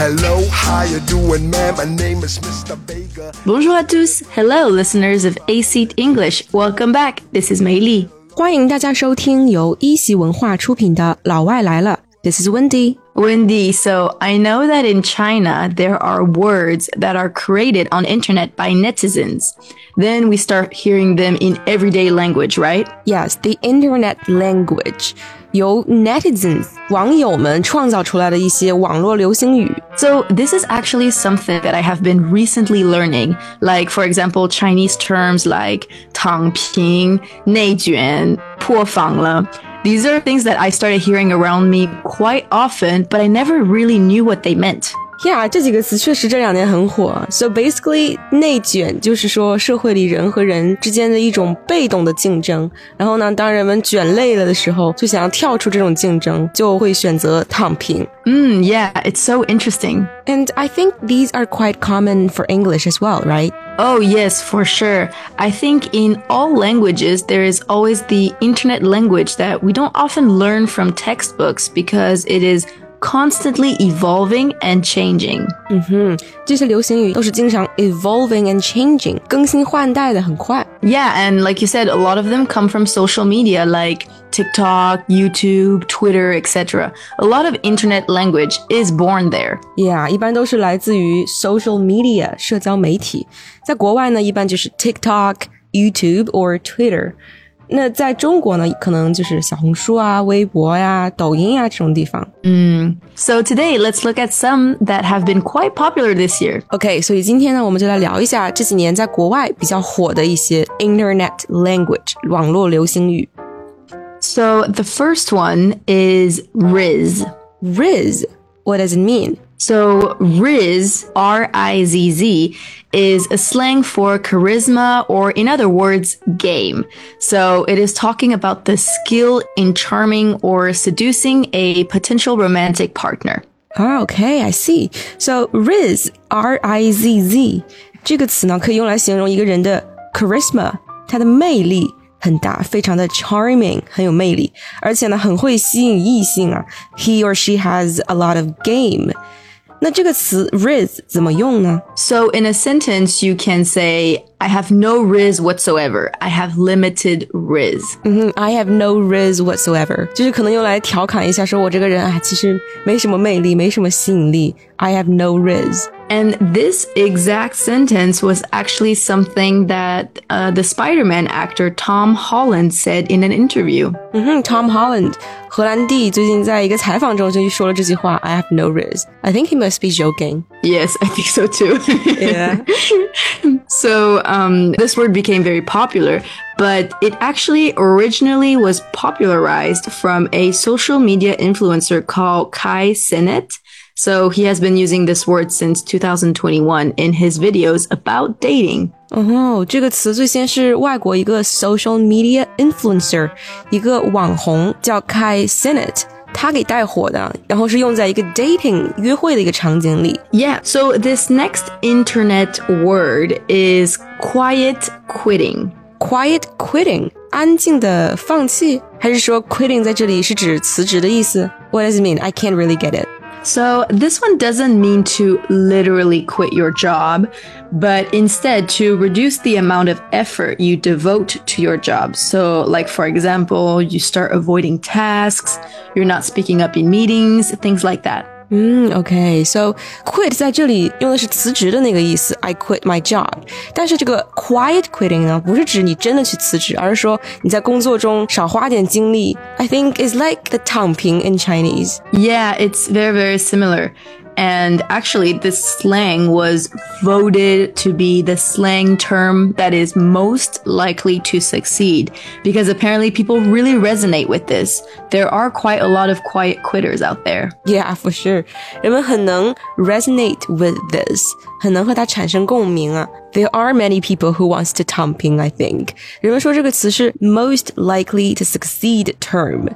Hello, how you doing, man? My name is Mr. Baker. Bonjour à tous. Hello, listeners of AC English. Welcome back. This is Mei Li. 欢迎大家收听由一席文化出品的《老外来了》。This is Wendi. Wendi, so I know that in China there are words that are created on internet by netizens. Then we start hearing them in everyday language, right? Yes, the internet language. 由 netizens 网友们创造出来的一些网络流行语。 So this is actually something that I have been recently learning. Like, for example, Chinese terms like 躺平,内卷,破防了. These are things that I started hearing around me quite often, but I never really knew what they meant. Yeah，这几个词确实这两年很火。So basically，内卷就是说社会里人和人之间的一种被动的竞争。然后呢，当人们卷累了的时候，就想要跳出这种竞争，就会选择躺平。 Mm, yeah, it's so interesting. And I think these are quite common for English as well, right? Oh, yes, for sure. I think in all languages, there is always the internet language that we don't often learn from textbooks because it is constantly evolving and changing. 这些流行语都是经常 evolving and changing，更新换代的很快。 Yeah, and like you said, a lot of them come from social media like TikTok, YouTube, Twitter, etc. A lot of internet language is born there. Yeah，一般都是来自于 social media 社交媒体，在国外呢，一般就是 TikTok、YouTube or Twitter。 那在中国呢，可能就是小红书啊、微博呀、抖音呀这种地方。嗯，So today let's look at some that have been quite popular this year. OK，所以今天呢，我们就来聊一下这几年在国外比较火的一些 Internet language 网络流行语。So the first one is Rizz. Rizz, what does it mean? So Rizz, R I Z Z, is a slang for charisma or, in other words, game. So it is talking about the skill in charming or seducing a potential romantic partner. Oh, okay, I see. So Rizz, R I Z Z 这个词呢，可以用来形容一个人的 charisma，他的魅力很大，非常的 charming，很有魅力，而且呢，很会吸引异性啊。He or she has a lot of game。那这个词 rizz 怎么用呢？So in a sentence, you can say I have no rizz whatsoever. I have limited rizz. Mm-hmm. 嗯哼，I have no rizz whatsoever，就是可能用来调侃一下，说我这个人啊，其实没什么魅力，没什么吸引力。I have no rizz。and this exact sentence was actually something that uh, the Spider Man actor Tom Holland said in an interview. Mm-hmm, Tom Holland. I have no rizz. I think he must be joking." Yes, I think so too. yeah. so um, this word became very popular, but it actually originally was popularized from a social media influencer called Kai Cenat. So he has been using this word since 2021 in his videos about dating. Uh-huh. 嗯哼，这个词最先是外国一个 social media influencer，一个网红叫 Kai Cenat。他给带火的，然后是用在一个 dating 约会的一个场景里。Yeah, so this next internet word is quiet quitting. Quiet quitting，安静的放弃，还是说 quitting 在这里是指辞职的意思？What does it mean? I can't really get it. So this one doesn't mean to literally quit your job, but instead to reduce the amount of effort you devote to your job. So like for example, you start avoiding tasks, you're not speaking up in meetings, things like that. 嗯，OK，so、quit 在这里用的是辞职的那个意思，I quit my job。但是这个 quiet quitting 呢，不是指你真的去辞职，而是说你在工作中少花点精力。I think it's like the 躺平 in Chinese。 Yeah, it's very, very similar. And actually, this slang was voted to be the slang term that is most likely to succeed because apparently people really resonate with this. There are quite a lot of quiet quitters out there. Yeah, for sure. 人们很能 resonate with this， 很能和它产生共鸣啊。There are many people who wants to thumping, I think. 人们说这个词是 most likely to succeed term。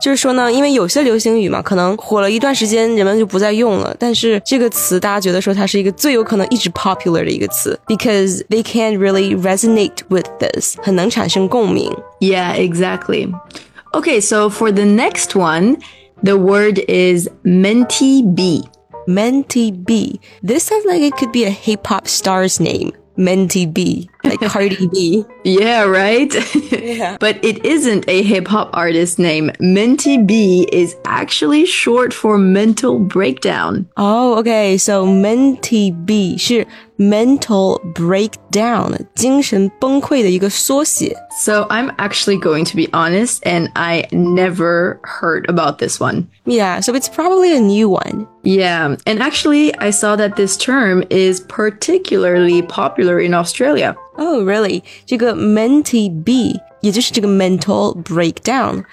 就是说呢，因为有些流行语嘛，可能火了一段时间，人们就不再用了。但是这个词，大家觉得说它是一个最有可能一直 popular 的一个词，because they can really resonate with this，很能产生共鸣。Yeah, exactly. Okay, so for the next one, the word is menty b. Menty B. This sounds like it could be a hip hop star's name. Menty B, like Cardi B. Yeah, right? Yeah. but it isn't a hip hop artist name. Menty B is actually short for mental breakdown. Oh, okay. So Menty B 是 mental breakdown，精神崩溃的一个缩写。So I'm actually going to be honest, and I never heard about this one. Yeah, so it's probably a new one. Yeah, and actually, I saw that this term is particularly popular in Australia. Oh, really？这个 menty B，也就是这个 mental breakdown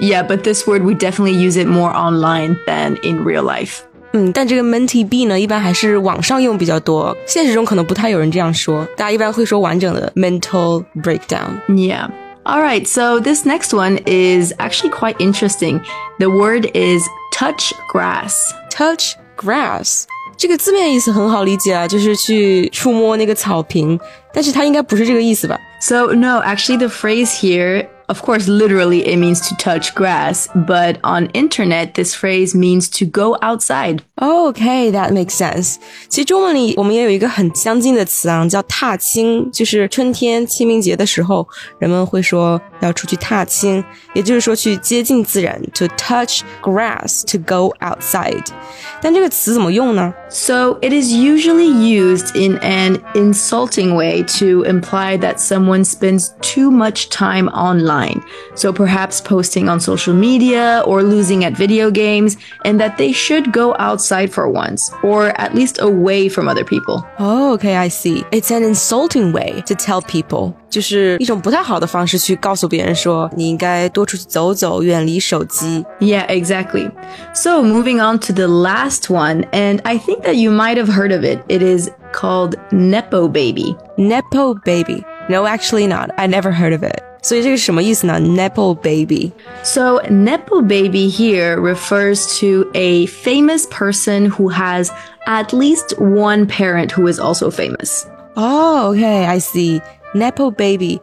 Yeah, but this word we definitely use it more online than in real life. 嗯，但这个 Menty B 呢，一般还是网上用比较多，现实中可能不太有人这样说，大家一般会说完整的 mental breakdown。Yeah. All right, so this next one is actually quite interesting. The word is touch grass. Touch grass. 这个字面意思很好理解啊，就是去触摸那个草坪，但是它应该不是这个意思吧？So no, actually the phrase here of course, literally it means to touch grass, but on internet, this phrase means to go outside. Okay, that makes sense. 其实中文里我们也有一个很相近的词啊，叫踏青，就是春天清明节的时候，人们会说要出去踏青，也就是说去接近自然，to touch grass, to go outside。但这个词怎么用呢？ So, it is usually used in an insulting way to imply that someone spends too much time online. So, perhaps posting on social media or losing at video games, and that they should go outside for once, or at least away from other people. Oh, okay, I see. It's an insulting way to tell people，就是一种不太好的方式去告诉别人说你应该多出去走走，远离手机。 Yeah, exactly. So, moving on to the last one, and I think that you might have heard of it. It is called Nepo Baby. Nepo baby. No, actually not. I never heard of it. 所以这个什么意思呢？Nepo baby. So, Nepo Baby here refers to a famous person who has at least one parent who is also famous. Oh, okay, I see. Nepo baby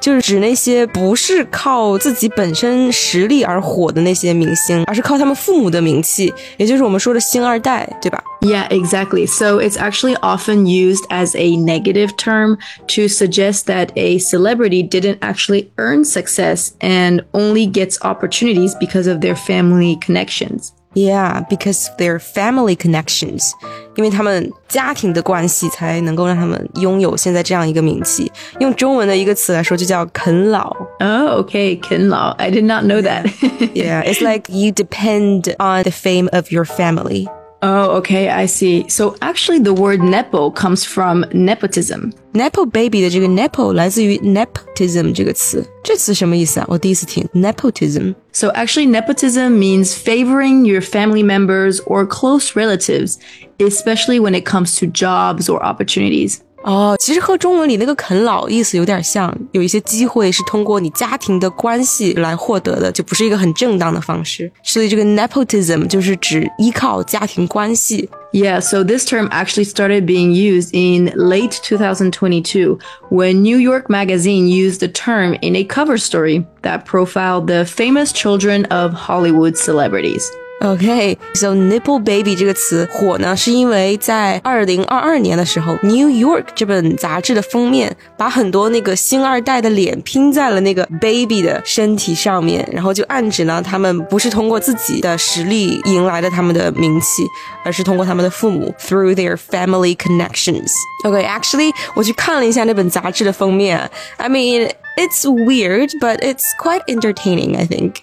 就是指那些不是靠自己本身实力而火的那些明星，而是靠他们父母的名气，也就是我们说的星二代，对吧？ Yeah, exactly. So it's actually often used as a negative term to suggest that a celebrity didn't actually earn success and only gets opportunities because of their family connections. Yeah, because of their family connections，因为他们家庭的关系才能够让他们拥有现在这样一个名气。用中文的一个词来说，就叫啃老。 Oh, okay, Kinlaw. I did not know that. Yeah, it's like you depend on the fame of your family. oh, okay, I see. So actually, the word nepo comes from nepotism. Nepo baby 的这个 nepo 来自于 nepotism 这个词，这词什么意思啊？我第一次听 nepotism。 So actually, nepotism means favoring your family members or close relatives, especially when it comes to jobs or opportunities. 哦，其实和中文里那个啃老意思有点像，有一些机会是通过你家庭的关系来获得的，就不是一个很正当的方式。所以这个 nepotism 就是指依靠家庭关系。 Yeah, so this term actually started being used in late 2022 when New York Magazine used the term in a cover story that profiled the famous children of Hollywood celebrities. OK，so、okay, nepo baby 这个词火呢，是因为在二零二二年的时候，《New York》这本杂志的封面把很多那个星二代的脸拼在了那个 baby 的身体上面，然后就暗指呢，他们不是通过自己的实力迎来的他们的名气，而是通过他们的父母 through their family connections。OK，actually，、okay, 我去看了一下那本杂志的封面，I mean，it's weird，but it's quite entertaining，I think。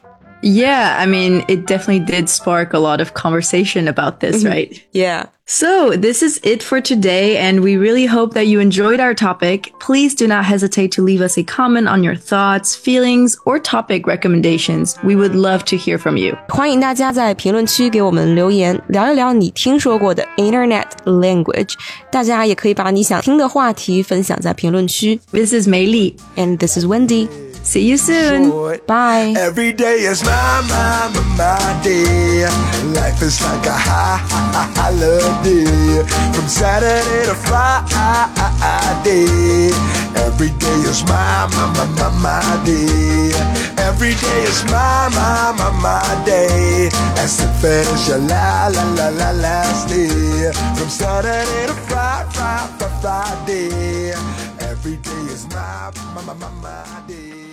yeah, I mean, it definitely did spark a lot of conversation about this, mm-hmm. right? Yeah. So, this is it for today, and we really hope that you enjoyed our topic. Please do not hesitate to leave us a comment on your thoughts, feelings, or topic recommendations. We would love to hear from you. 欢迎大家在评论区给我们留言，聊一聊你听说过的 Internet This is Mei Li, and this is Wendi. See you soon. Bye. Every day is my, my, my, my day. Life is like a high, holiday. From Saturday to Friday. Every day is my, my, my, my, my day. Every day is my, my, my, my day. as your la la la la last day. From Saturday to Friday, Friday, Friday. Every day is my, my, my, my, my day.